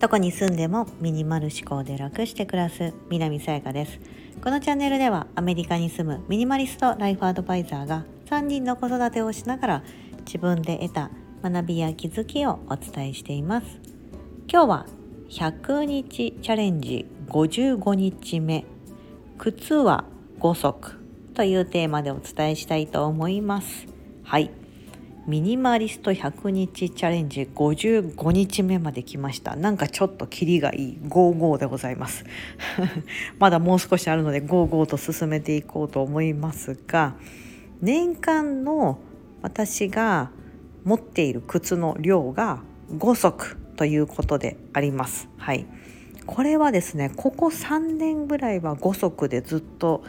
どこに住んでもミニマル思考で楽して暮らす南さやかです。このチャンネルではアメリカに住むミニマリストライフアドバイザーが3人の子育てをしながら自分で得た学びや気づきをお伝えしています。今日は100日チャレンジ55日目。靴は5足というテーマでお伝えしたいと思います。はい。ミニマリスト100日チャレンジ55日目まで来ました。なんかちょっとキリがいい。55でございます。まだもう少しあるので55と進めていこうと思いますが年間の私が持っている靴の量が5足ということであります。はい。これはですねここ3年ぐらいは5足でずっと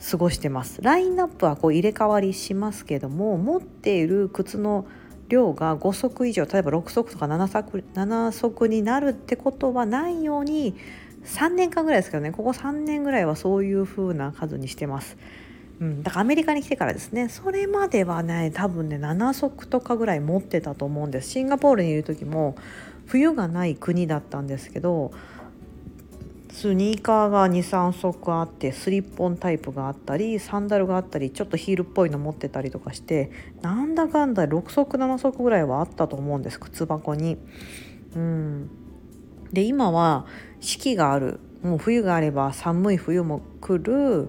過ごしてます。ラインナップはこう入れ替わりしますけども持っている靴の量が5足以上例えば6足とか7足 ,7 足になるってことはないように3年間ぐらいですけどね。ここ3年ぐらいはそういう風な数にしてます。うん、だからアメリカに来てからですね。それまではね多分ね7足とかぐらい持ってたと思うんです。シンガポールにいる時も冬がない国だったんですけどスニーカーが23足あってスリッポンタイプがあったりサンダルがあったりちょっとヒールっぽいの持ってたりとかしてなんだかんだ6足7足ぐらいはあったと思うんです靴箱に。うん、で今は四季がある。もう冬があれば寒い冬も来る。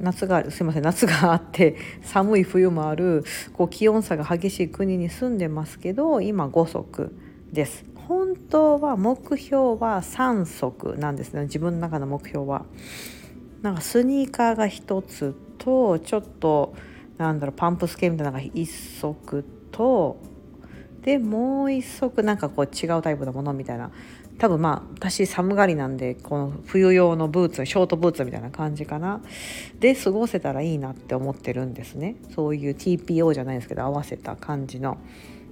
夏がある。すいません夏があって寒い冬もある。こう気温差が激しい国に住んでますけど今5足です。本当は目標は3足なんですね自分の中の目標は。なんかスニーカーが1つとちょっとなんだろうパンプス系みたいなのが1足とでもう1足なんかこう違うタイプのものみたいな多分まあ私寒がりなんでこの冬用のブーツショートブーツみたいな感じかなで過ごせたらいいなって思ってるんですねそういう TPO じゃないですけど合わせた感じの。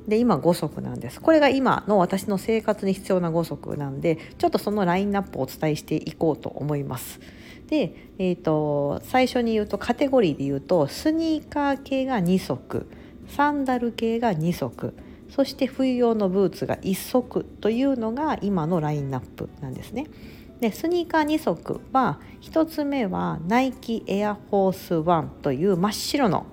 で今5足なんですこれが今の私の生活に必要な5足なんでちょっとそのラインナップをお伝えしていこうと思いますで、えーと、最初に言うとカテゴリーで言うとスニーカー系が2足サンダル系が2足そして冬用のブーツが1足というのが今のラインナップなんですね。でスニーカー2足は1つ目はナイキエアフォースワンという真っ白の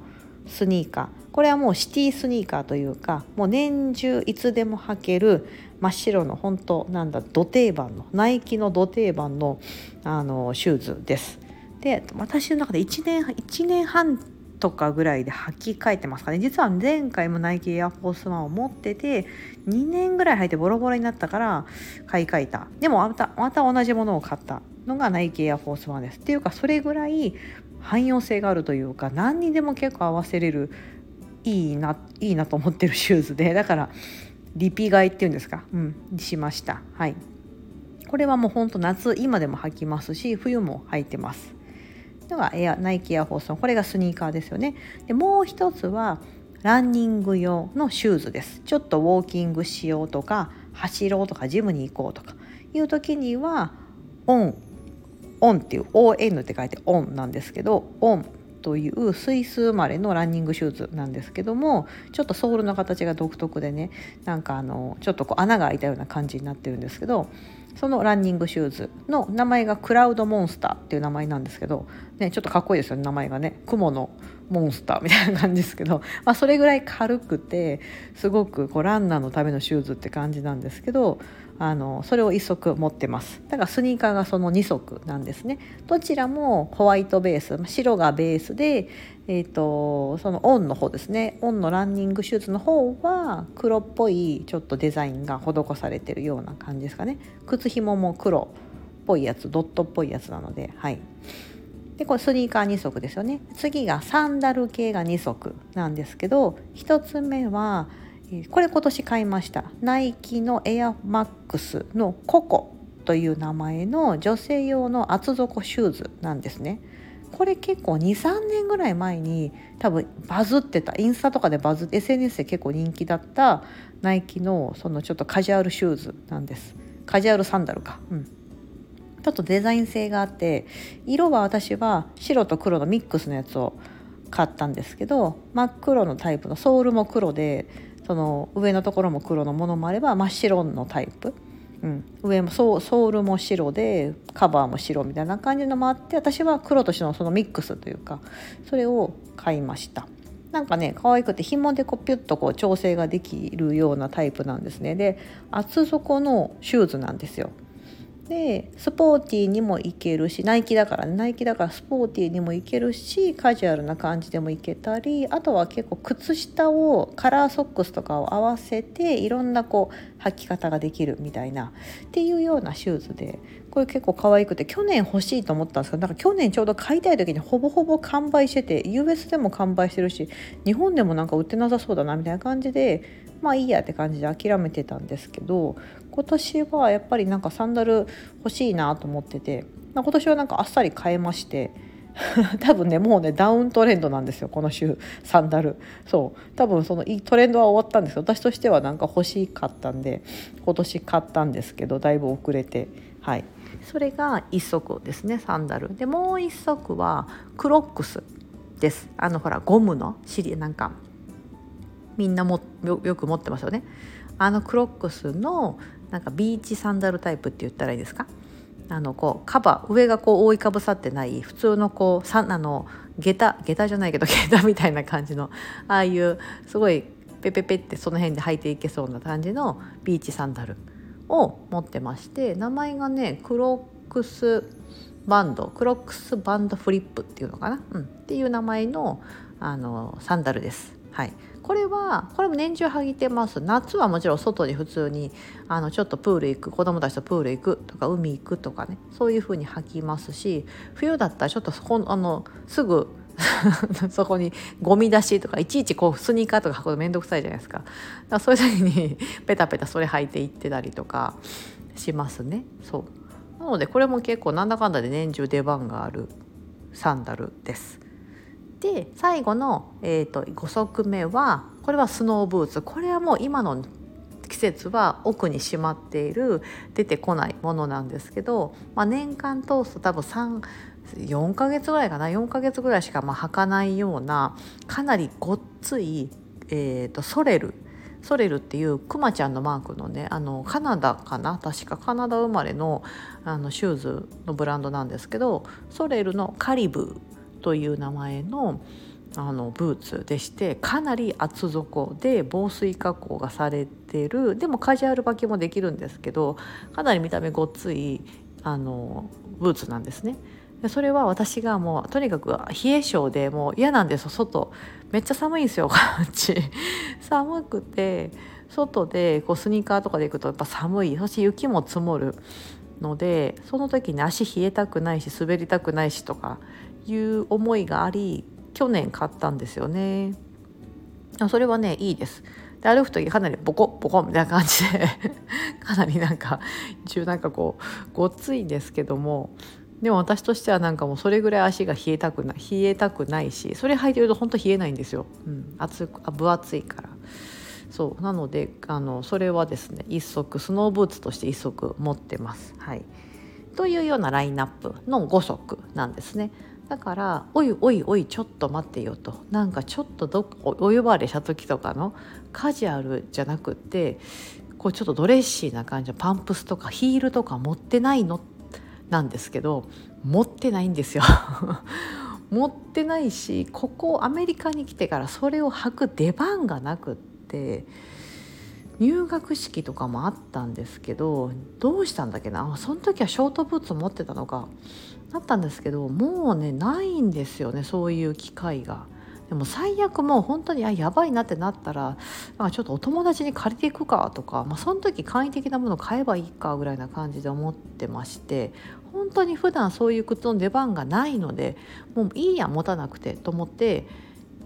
スニーカー。これはもうシティスニーカーというかもう年中いつでも履ける真っ白の本当なんだ土定番のナイキの土定番のあのシューズです。で私の中で1年 ,1 年半とかぐらいで履き替えてますかね。実は前回もナイキエアフォースワンを持ってて2年ぐらい履いてボロボロになったから買い替えた。でもまたまた同じものを買ったのがナイキエアフォースワンです。っていうかそれぐらい汎用性があるというか何にでも結構合わせれるいいないいなと思ってるシューズでだからリピ買いっていうんですか？うんしました。はい。これはもうほんと夏今でも履きますし冬も履いてます。ではエアナイキエアフォースのこれがスニーカーですよね。でもう一つはランニング用のシューズです。ちょっとウォーキングしようとか走ろうとかジムに行こうとか。いう時にはオンオンっていう ON って書いてオンなんですけどオンというスイス生まれのランニングシューズなんですけどもちょっとソールの形が独特でねなんかあのちょっとこう穴が開いたような感じになってるんですけどそのランニングシューズの名前がクラウドモンスターっていう名前なんですけど、ね、ちょっとかっこいいですよね名前がね。雲のモンスターみたいな感じですけど、まあ、それぐらい軽くてすごくこうランナーのためのシューズって感じなんですけどあのそれを1足持ってます。だからスニーカーがその2足なんですね。どちらもホワイトベース白がベースで、えーと、そのオンの方ですね。オンのランニングシューズの方は黒っぽいちょっとデザインが施されてるような感じですかね。靴ひもも黒っぽいやつドットっぽいやつなのではい。でこれスニーカー2足ですよね。次がサンダル系が2足なんですけど1つ目はこれ今年買いました。ナイキのエアマックスのココという名前の女性用の厚底シューズなんですね。これ結構23年ぐらい前に多分バズってた。インスタとかでバズって SNS で結構人気だったナイキのそのちょっとカジュアルシューズなんです。カジュアルサンダルか。うん。ちょっとデザイン性があって色は私は白と黒のミックスのやつを買ったんですけど真っ黒のタイプのソールも黒でその上のところも黒のものもあれば真っ白のタイプ、うん、上もソールも白でカバーも白みたいな感じのもあって私は黒と白のそのミックスというかそれを買いました。なんかね可愛くて紐でこうピュッとこう調整ができるようなタイプなんですね。で厚底のシューズなんですよ。でスポーティーにもいけるしナイキだからナイキだからスポーティーにもいけるしカジュアルな感じでもいけたりあとは結構靴下をカラーソックスとかを合わせていろんなこう履き方ができるみたいなっていうようなシューズでこれ結構可愛くて去年欲しいと思ったんですけどなんか去年ちょうど買いたい時にほぼほぼ完売してて US でも完売してるし日本でもなんか売ってなさそうだなみたいな感じでまあいいやって感じで諦めてたんですけど今年はやっぱりなんかサンダル欲しいなと思ってて、まあ、今年はなんかあっさり買えまして 多分ねもうねダウントレンドなんですよこの週サンダル。そう。多分そのトレンドは終わったんですけど私としてはなんか欲しかったんで今年買ったんですけどだいぶ遅れて。はい。それが1足ですねサンダル。でもう1足はクロックスです。あのほらゴムのシリなんかみんなもよく持ってますよね。あのクロックスのなんかビーチサンダルタイプって言ったらいいですか？あのこうカバー上がこう覆いかぶさってない普通のこうさあの下駄下駄じゃないけど 下駄みたいな感じのああいうすごいペペペってその辺で履いていけそうな感じのビーチサンダルを持ってまして名前がねクロックスバンドクロックスバンドフリップっていうのかな、うん、っていう名前のあのサンダルです。はい、これはこれも年中履いてます。夏はもちろん外に普通にあのちょっとプール行く子供たちとプール行くとか海行くとかね。そういう風に履きますし冬だったらちょっとそこあのすぐ そこにゴミ出しとかいちいちこうスニーカーとか履くの面倒くさいじゃないですか。だからそういう時にペタペタそれ履いていってたりとかしますね。そう。なのでこれも結構なんだかんだで年中出番があるサンダルです。で最後の、えーと、5足目はこれはスノーブーツ。これはもう今の季節は奥にしまっている出てこないものなんですけど、まあ、年間通すと多分34ヶ月ぐらいかな。4ヶ月ぐらいしかまあ履かないようなかなりごっつい、えーと、ソレル。ソレルっていうクマちゃんのマークのねあのカナダかな？確かカナダ生まれのあのシューズのブランドなんですけどソレルのカリブという名前のあのブーツでしてかなり厚底で防水加工がされてる。でもカジュアル履きもできるんですけどかなり見た目ごっついあのブーツなんですね。でそれは私がもうとにかく冷え性でもう嫌なんですよ外めっちゃ寒いんですよこっち。寒くて外でこうスニーカーとかで行くとやっぱ寒い。そして雪も積もるのでその時に足冷えたくないし滑りたくないしとかいう思いがあり去年買ったんですよね。それはねいいです。で歩く時かなりボコボコみたいな感じで かなりなんか中なんかこうごっついんですけどもでも私としてはなんかもうそれぐらい足が冷えたくない冷えたくないしそれ履いてると本当冷えないんですよ、うん、熱あ分厚いから。そうなのであのそれはですね一足スノーブーツとして一足持ってます。はい。というようなラインナップの5足なんですね。だから「おいおいおいちょっと待ってよ」と。なんかちょっとどお呼ばれした時とかのカジュアルじゃなくてこうちょっとドレッシーな感じのパンプスとかヒールとか持ってないのなんですけど持ってないんですよ。持ってないしここアメリカに来てからそれを履く出番がなくって入学式とかもあったんですけどどうしたんだっけな？その時はショートブーツ持ってたのかあったんですけどもうねないんですよねそういう機会が。でも最悪もう本当にあやばいなってなったらなんかちょっとお友達に借りていくかとか、まあ、その時簡易的なものを買えばいいかぐらいな感じで思ってまして本当に普段そういう靴の出番がないのでもういいや持たなくてと思って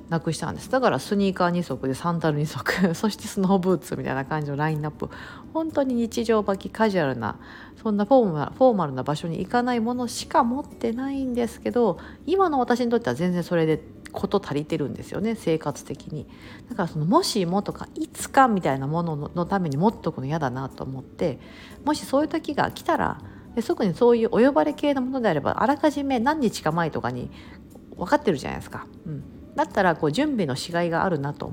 なくしたんです。だからスニーカー2足でサンダル2足。そしてスノーブーツみたいな感じのラインナップ。本当に日常履きカジュアルなそんなフォーマフォーマルな場所に行かないものしか持ってないんですけど今の私にとっては全然それでこと足りてるんですよね生活的に。だからそのもしもとかいつかみたいなもののために持っとくの嫌だなと思ってもしそういう時が来たらですぐにそういうお呼ばれ系のものであればあらかじめ何日か前とかに分かってるじゃないですか。うん。だったらこう準備のしがいがあるなと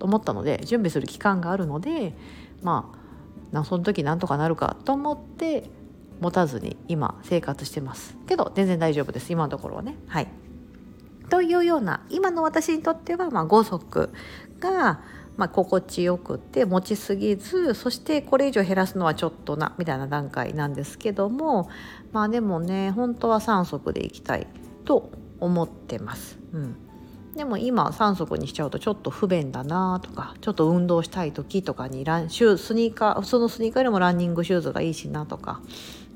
思ったので準備する期間があるのでまあその時なんとかなるかと思って持たずに今生活してますけど全然大丈夫です今のところはねはい。というような今の私にとってはまあ5足がまあ、心地よくて持ちすぎずそしてこれ以上減らすのはちょっとなみたいな段階なんですけどもまあでもね本当は3足でいきたいと思ってます。うんでも今3足にしちゃうとちょっと不便だなとかちょっと運動したい時とかにランシュスニーカーそのスニーカーよりもランニングシューズがいいしなとか。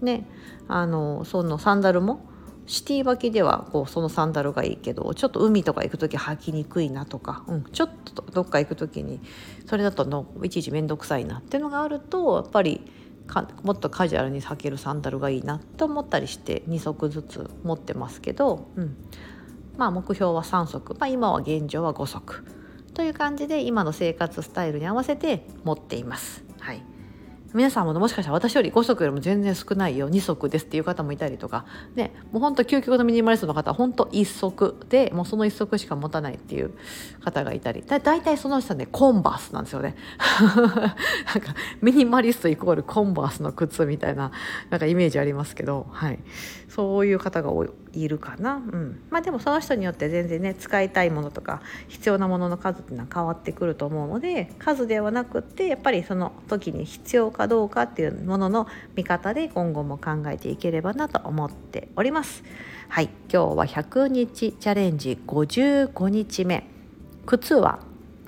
ねあのそのサンダルもシティ履きではこうそのサンダルがいいけどちょっと海とか行く時履きにくいなとか、うん、ちょっとどっか行く時にそれだとのいちいち面倒くさいなっていうのがあるとやっぱりかもっとカジュアルに履けるサンダルがいいなと思ったりして2足ずつ持ってますけど、うん、まあ目標は3足、まあ、今は現状は5足。という感じで今の生活スタイルに合わせて持っています。はい。皆さんももしかしたら私より5足よりも全然少ないよ。2足ですっていう方もいたりとか。ね。もうほんと究極のミニマリストの方は本当1足でもうその1足しか持たないっていう方がいたり。だ大体その人ねコンバースなんですよね。なんかミニマリストイコールコンバースの靴みたいななんかイメージありますけど。はい。そういう方が多い。いるかな、うん、まあでもその人によって全然ね使いたいものとか必要なものの数っていうのは変わってくると思うので数ではなくってやっぱりその時に必要かどうかっていうものの見方で今後も考えていければなと思っております。はい今日は100日チャレンジ55日目靴は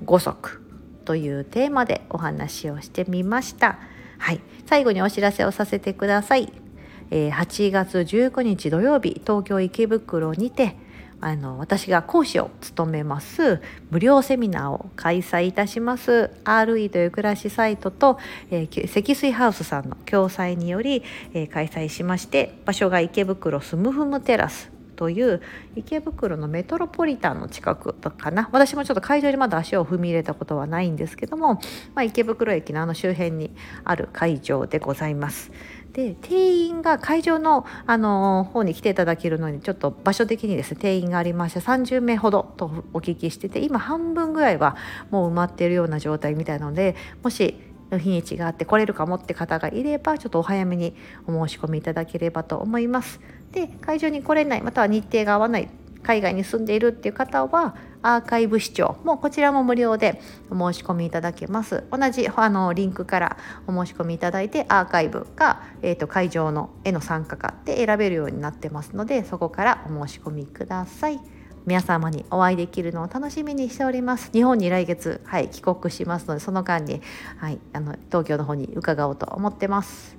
5足というテーマでお話をしてみました。はい、最後にお知らせをさせてください。えー、8月19日土曜日東京池袋にてあの私が講師を務めます無料セミナーを開催いたします RE という暮らしサイトと、えー、積水ハウスさんの共催により、えー、開催しまして場所が池袋スムフムテラスという池袋のメトロポリタンの近くかな私もちょっと会場にまだ足を踏み入れたことはないんですけども、まあ、池袋駅のあの周辺にある会場でございます。で定員が会場のあの方に来ていただけるのにちょっと場所的にですね定員がありまして30名ほどとお聞きしてて今半分ぐらいはもう埋まっているような状態みたいなのでもし日にちがあって来れるかもって方がいればちょっとお早めにお申し込みいただければと思います。で会場に来れないまたは日程が合わない海外に住んでいるっていう方はアーカイブ視聴。もこちらも無料でお申し込みいただけます。同じあのリンクからお申し込みいただいてアーカイブが、えーと、会場の絵の参加かって選べるようになってますのでそこからお申し込みください。皆様にお会いできるのを楽しみにしております。日本に来月、はい、帰国しますのでその間に、はい、あの東京の方に伺おうと思ってます。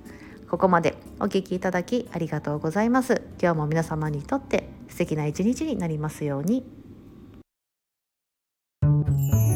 ここまでお聴きいただきありがとうございます。今日も皆様にとって素敵な一日になりますように。Thank you.